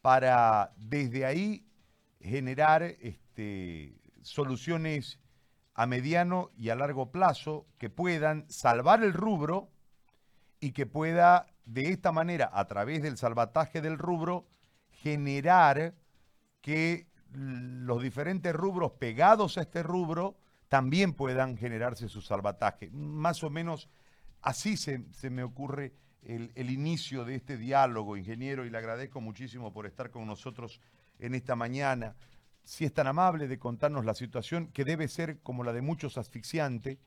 para desde ahí generar este, soluciones a mediano y a largo plazo que puedan salvar el rubro y que pueda de esta manera, a través del salvataje del rubro, generar que los diferentes rubros pegados a este rubro también puedan generarse su salvataje. Más o menos así se, me ocurre el, el, inicio de este diálogo, ingeniero, y le agradezco muchísimo por estar con nosotros en esta mañana. Si es tan amable de contarnos la situación, que debe ser como la de muchos asfixiante,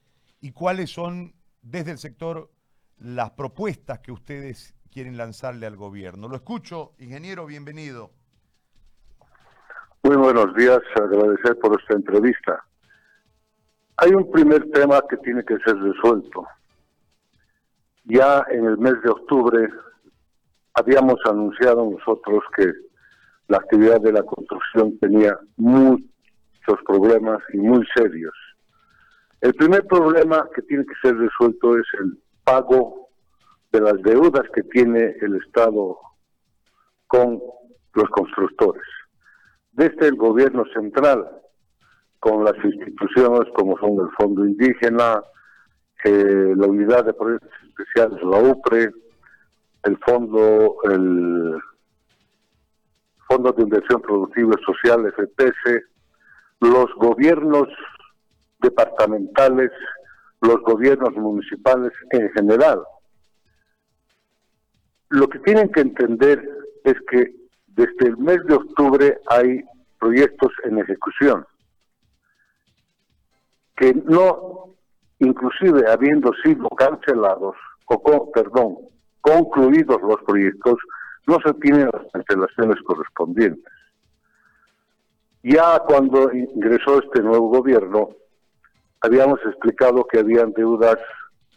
y cuáles son desde el sector las propuestas que ustedes quieren lanzarle al gobierno. Lo escucho, ingeniero, bienvenido. Muy buenos días, agradecer por esta entrevista. Hay un primer tema que tiene que ser resuelto. Ya en el mes de octubre habíamos anunciado nosotros que la actividad de la construcción tenía muchos problemas y muy serios. El primer problema que tiene que ser resuelto es el pago de las deudas que tiene el Estado con los constructores. Desde el gobierno central, con las instituciones como son el Fondo Indígena, eh, la Unidad de Proyectos Especiales, la UPRE, el Fondo, el Fondo de Inversión Productiva Social, FPS, los gobiernos departamentales los gobiernos municipales en general. Lo que tienen que entender es que desde el mes de octubre hay proyectos en ejecución que no, inclusive habiendo sido cancelados, o perdón, concluidos los proyectos, no se tienen las cancelaciones correspondientes. Ya cuando ingresó este nuevo gobierno, habíamos explicado que habían deudas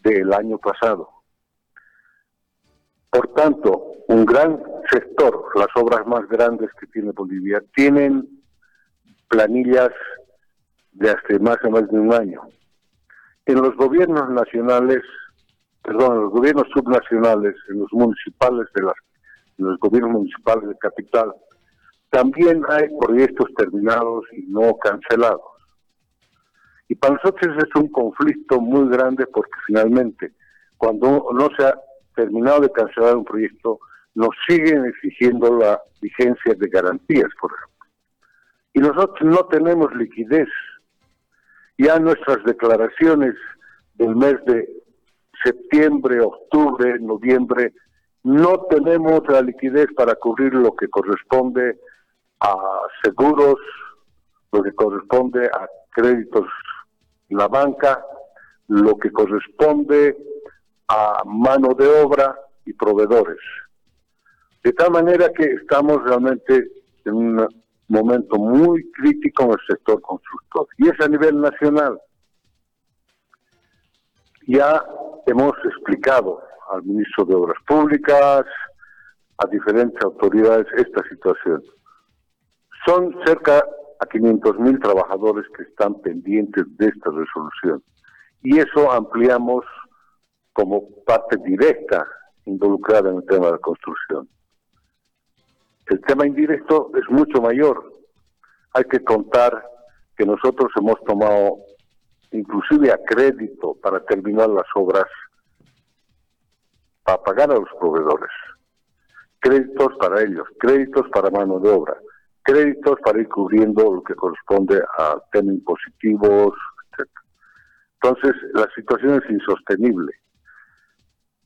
del año pasado. Por tanto, un gran sector, las obras más grandes que tiene Bolivia, tienen planillas de hace más o más de un año. En los gobiernos nacionales, perdón, en los gobiernos subnacionales, en los municipales de las, los gobiernos municipales de capital, también hay proyectos terminados y no cancelados. Y para nosotros es un conflicto muy grande porque finalmente, cuando no se ha terminado de cancelar un proyecto, nos siguen exigiendo la vigencia de garantías, por ejemplo. Y nosotros no tenemos liquidez. Ya nuestras declaraciones del mes de septiembre, octubre, noviembre, no tenemos la liquidez para cubrir lo que corresponde a seguros, lo que corresponde a créditos la banca lo que corresponde a mano de obra y proveedores. De tal manera que estamos realmente en un momento muy crítico en el sector constructor. Y es a nivel nacional. Ya hemos explicado al ministro de Obras Públicas, a diferentes autoridades esta situación. Son cerca a 500 mil trabajadores que están pendientes de esta resolución. Y eso ampliamos como parte directa involucrada en el tema de la construcción. El tema indirecto es mucho mayor. Hay que contar que nosotros hemos tomado inclusive a crédito para terminar las obras, para pagar a los proveedores. Créditos para ellos, créditos para mano de obra créditos para ir cubriendo lo que corresponde a temas impositivos, etc. Entonces, la situación es insostenible.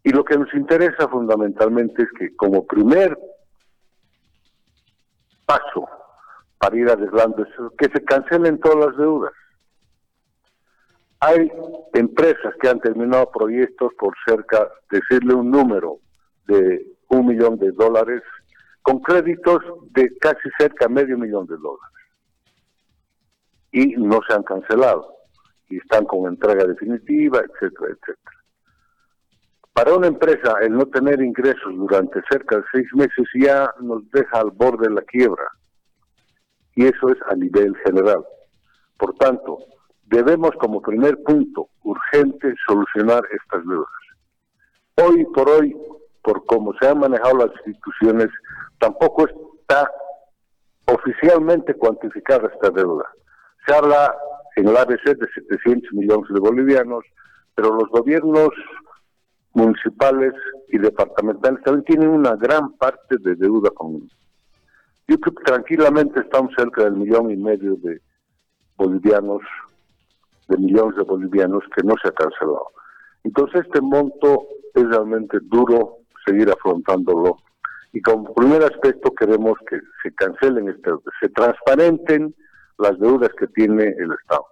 Y lo que nos interesa fundamentalmente es que como primer paso para ir arreglando eso, que se cancelen todas las deudas. Hay empresas que han terminado proyectos por cerca, decirle un número de un millón de dólares con créditos de casi cerca medio millón de dólares. Y no se han cancelado. Y están con entrega definitiva, etcétera, etcétera. Para una empresa, el no tener ingresos durante cerca de seis meses ya nos deja al borde de la quiebra. Y eso es a nivel general. Por tanto, debemos como primer punto urgente solucionar estas deudas. Hoy por hoy, por cómo se han manejado las instituciones, tampoco está oficialmente cuantificada esta deuda. Se habla en el ABC de 700 millones de bolivianos, pero los gobiernos municipales y departamentales también tienen una gran parte de deuda común. Yo creo que tranquilamente estamos cerca del millón y medio de bolivianos, de millones de bolivianos que no se ha cancelado. Entonces este monto es realmente duro seguir afrontándolo. Y como primer aspecto queremos que se cancelen, este, se transparenten las deudas que tiene el Estado.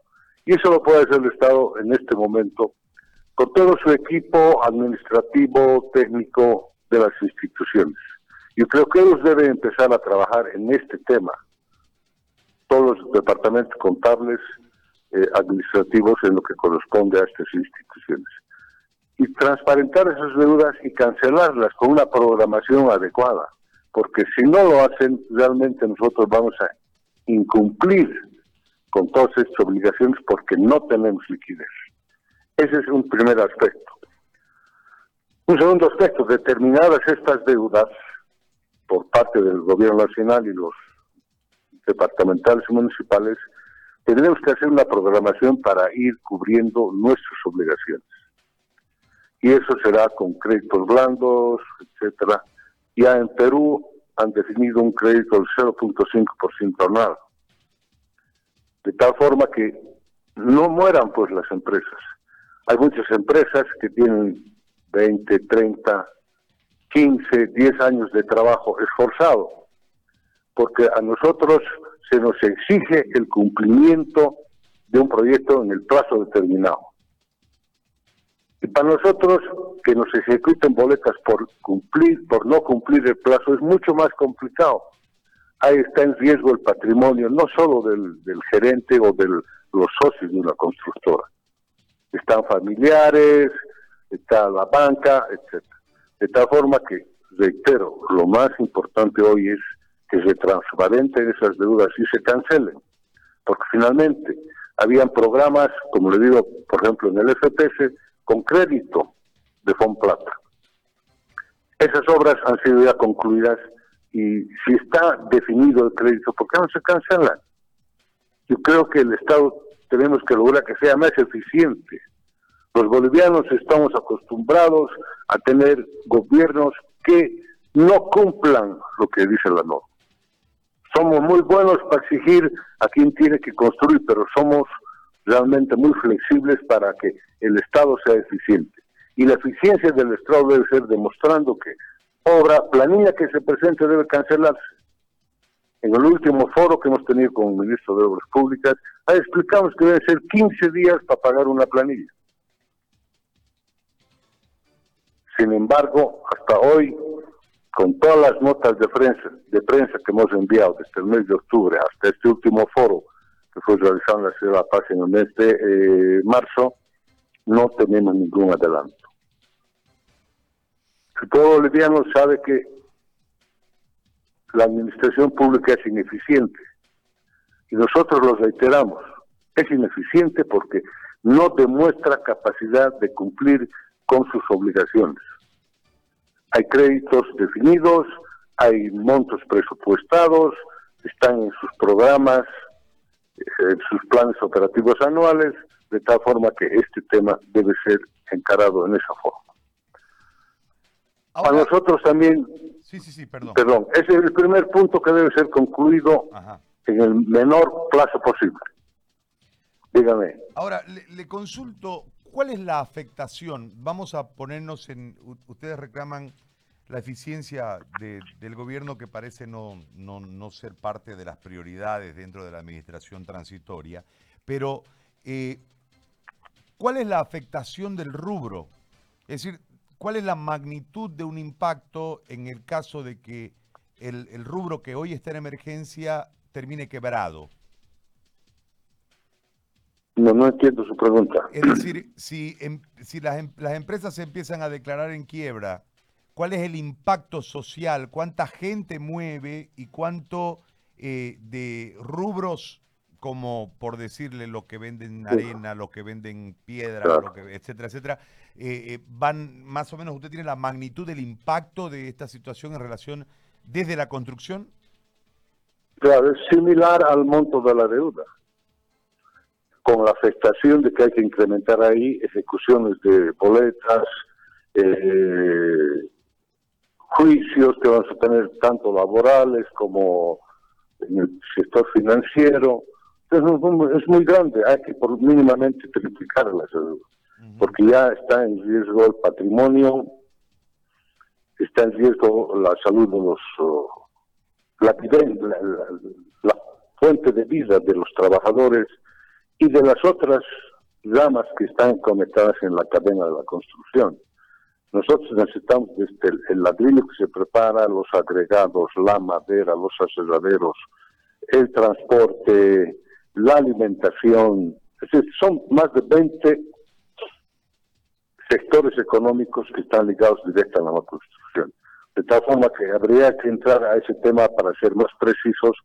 Y eso lo puede hacer el Estado en este momento con todo su equipo administrativo, técnico de las instituciones. Yo creo que ellos deben empezar a trabajar en este tema. Todos los departamentos contables, eh, administrativos en lo que corresponde a estas instituciones y transparentar esas deudas y cancelarlas con una programación adecuada, porque si no lo hacen, realmente nosotros vamos a incumplir con todas estas obligaciones porque no tenemos liquidez. Ese es un primer aspecto. Un segundo aspecto, determinadas estas deudas por parte del gobierno nacional y los departamentales y municipales, tenemos que hacer una programación para ir cubriendo nuestras obligaciones y eso será con créditos blandos, etcétera. Ya en Perú han definido un crédito del 0.5% anual, de tal forma que no mueran pues las empresas. Hay muchas empresas que tienen 20, 30, 15, 10 años de trabajo esforzado, porque a nosotros se nos exige el cumplimiento de un proyecto en el plazo determinado. Y para nosotros que nos ejecuten boletas por cumplir, por no cumplir el plazo, es mucho más complicado. Ahí está en riesgo el patrimonio, no solo del, gerente o de los socios de una constructora. Están familiares, está la banca, etcétera. De tal forma que, reitero, lo más importante hoy es que se transparenten esas deudas y se cancelen. Porque finalmente habían programas, como le digo, por ejemplo, en el FPS, con crédito de Fonplata. Esas obras han sido ya concluidas y si está definido el crédito, ¿por qué no se cancelan? Yo creo que el Estado tenemos que lograr que sea más eficiente. Los bolivianos estamos acostumbrados a tener gobiernos que no cumplan lo que dice la norma. Somos muy buenos para exigir a quien tiene que construir, pero somos realmente muy flexibles para que el Estado sea eficiente. Y la eficiencia del Estado debe ser demostrando que obra, planilla que se presente debe cancelarse. En el último foro que hemos tenido con el ministro de Obras Públicas, ahí explicamos que debe ser 15 días para pagar una planilla. Sin embargo, hasta hoy, con todas las notas de prensa, de prensa que hemos enviado desde el mes de octubre hasta este último foro que fue realizado en la ciudad de La Paz en el mes de eh, marzo, no tenemos ningún adelanto. todo boliviano sabe que la administración pública es ineficiente y nosotros lo reiteramos. Es ineficiente porque no demuestra capacidad de cumplir con sus obligaciones. Hay créditos definidos, hay montos presupuestados, están en sus programas en sus planes operativos anuales, de tal forma que este tema debe ser encarado en esa forma. A nosotros también, sí, sí, sí, perdón. perdón, ese es el primer punto que debe ser concluido en el menor plazo posible. Dígame. Ahora, le consulto, ¿cuál es la afectación? Vamos a ponernos en, ustedes reclaman la eficiencia del gobierno que parece no, no, ser parte de las prioridades dentro de la administración transitoria, pero eh, ¿cuál es la afectación del rubro? Es decir, ¿cuál es la magnitud de un impacto en el caso de que el, rubro que hoy está en emergencia termine quebrado? No, no entiendo su pregunta. Es decir, si, em, si las, em, las empresas se empiezan a declarar en quiebra, cuál es el impacto social, cuánta gente mueve y cuánto eh, de rubros como por decirle lo que venden arena, lo que venden piedra, etcétera, etcétera, eh, eh, van más o menos, usted tiene la magnitud del impacto de esta situación en relación desde la construcción? Claro, es similar al monto de la deuda, con la afectación de que hay que incrementar ahí ejecuciones de boletas, eh, juicios que vamos a tener tanto laborales como en el sector financiero. Entonces es muy grande, hay que por mínimamente triplicar las deudas, porque ya está en riesgo el patrimonio, está en riesgo la salud de los, la, la, fuente de vida de los trabajadores y de las otras ramas que están conectadas en la cadena de la construcción. Nosotros necesitamos este, el ladrillo que se prepara, los agregados, la madera, los aserraderos, el transporte, la alimentación. Es decir, son más de 20 sectores económicos que están ligados directamente a la construcción. De tal forma que habría que entrar a ese tema para ser más precisos,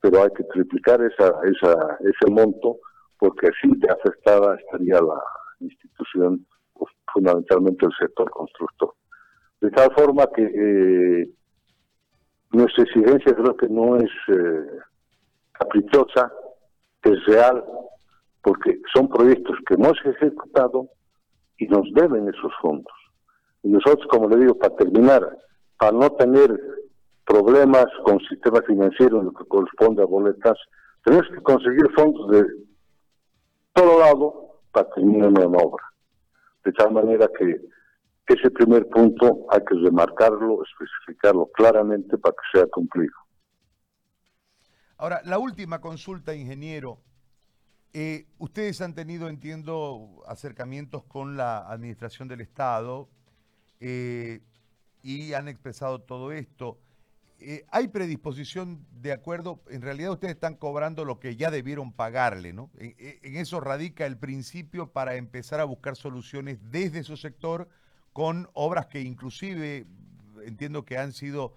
pero hay que triplicar esa, esa, ese monto porque así de afectada estaría la institución, pues, fundamentalmente el sector constructor. De tal forma que eh, nuestra exigencia creo que no es eh, caprichosa, es real, porque son proyectos que hemos ejecutado y nos deben esos fondos. Y nosotros, como le digo, para terminar, para no tener problemas con sistema financiero en lo que corresponde a boletas, tenemos que conseguir fondos de todo lado para terminar una obra. De tal manera que ese primer punto hay que remarcarlo, especificarlo claramente para que sea cumplido. Ahora, la última consulta, ingeniero. Eh, ustedes han tenido, entiendo, acercamientos con la Administración del Estado eh, y han expresado todo esto. Eh, ¿Hay predisposición de acuerdo? En realidad ustedes están cobrando lo que ya debieron pagarle, ¿no? En, eso radica el principio para empezar a buscar soluciones desde su sector con obras que inclusive entiendo que han sido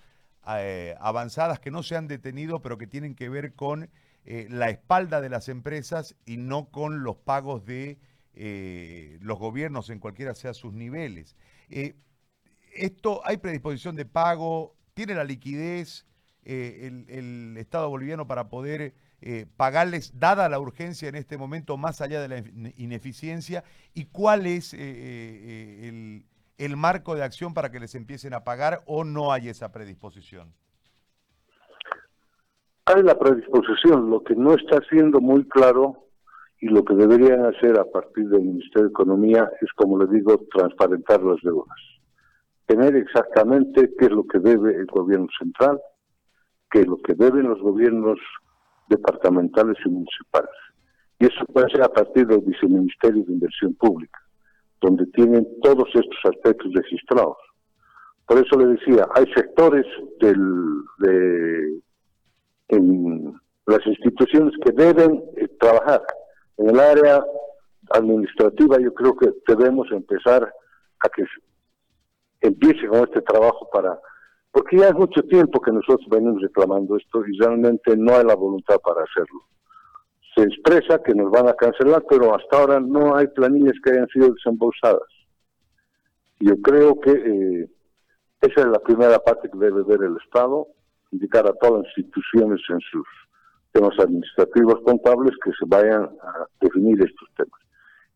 avanzadas, que no se han detenido, pero que tienen que ver con eh, la espalda de las empresas y no con los pagos de eh, los gobiernos en cualquiera sea sus niveles. Eh, esto, ¿hay predisposición de pago? ¿Tiene la liquidez el, Estado boliviano para poder pagarles, dada la urgencia en este momento, más allá de la ineficiencia? ¿Y cuál es el, el marco de acción para que les empiecen a pagar o no hay esa predisposición? Hay la predisposición, lo que no está siendo muy claro y lo que deberían hacer a partir del Ministerio de Economía es, como le digo, transparentar las deudas. Tener exactamente qué es lo que debe el gobierno central, qué es lo que deben los gobiernos departamentales y municipales. Y eso puede ser a partir del Viceministerio de Inversión Pública, donde tienen todos estos aspectos registrados. Por eso le decía, hay sectores del, de en las instituciones que deben eh, trabajar. En el área administrativa yo creo que debemos empezar a que empiece con este trabajo para porque ya es mucho tiempo que nosotros venimos reclamando esto y realmente no hay la voluntad para hacerlo. Se expresa que nos van a cancelar, pero hasta ahora no hay planillas que hayan sido desembolsadas. Yo creo que eh, esa es la primera parte que debe ver el Estado indicar a todas las instituciones en sus temas administrativos contables que se vayan a definir estos temas.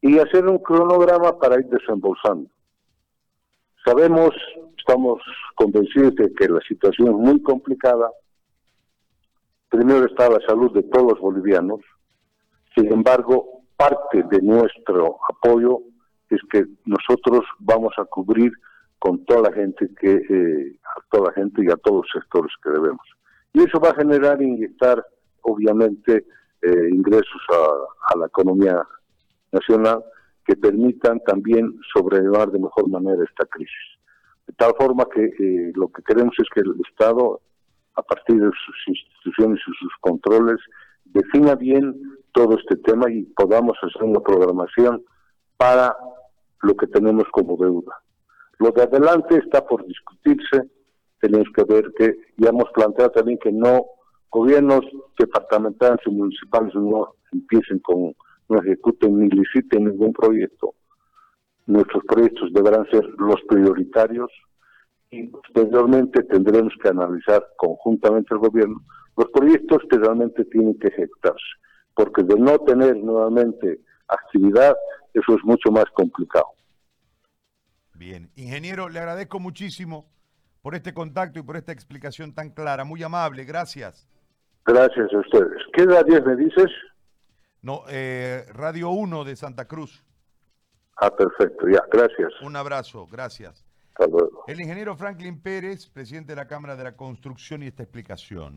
Y hacer un cronograma para ir desembolsando. Sabemos, estamos convencidos de que la situación es muy complicada. Primero está la salud de todos los bolivianos. Sin embargo, parte de nuestro apoyo es que nosotros vamos a cubrir con toda la gente que eh, a toda la gente y a todos los sectores que debemos. Y eso va a generar inyectar obviamente eh, ingresos a, la economía nacional que permitan también sobrellevar de mejor manera esta crisis. De tal forma que eh, lo que queremos es que el Estado a partir de sus instituciones y sus controles defina bien todo este tema y podamos hacer una programación para lo que tenemos como deuda lo de adelante está por discutirse, tenemos que ver que ya hemos planteado también que no gobiernos departamentales y municipales no empiecen con, no ejecuten ni liciten ningún proyecto. Nuestros proyectos deberán ser los prioritarios y posteriormente tendremos que analizar conjuntamente el gobierno los proyectos que realmente tienen que ejecutarse, porque de no tener nuevamente actividad, eso es mucho más complicado. Bien, ingeniero, le agradezco muchísimo por este contacto y por esta explicación tan clara, muy amable, gracias. Gracias a ustedes. ¿Qué edad me dices? No, eh, Radio 1 de Santa Cruz. Ah, perfecto, ya, gracias. Un abrazo, gracias. Hasta luego. El ingeniero Franklin Pérez, presidente de la Cámara de la Construcción y esta explicación.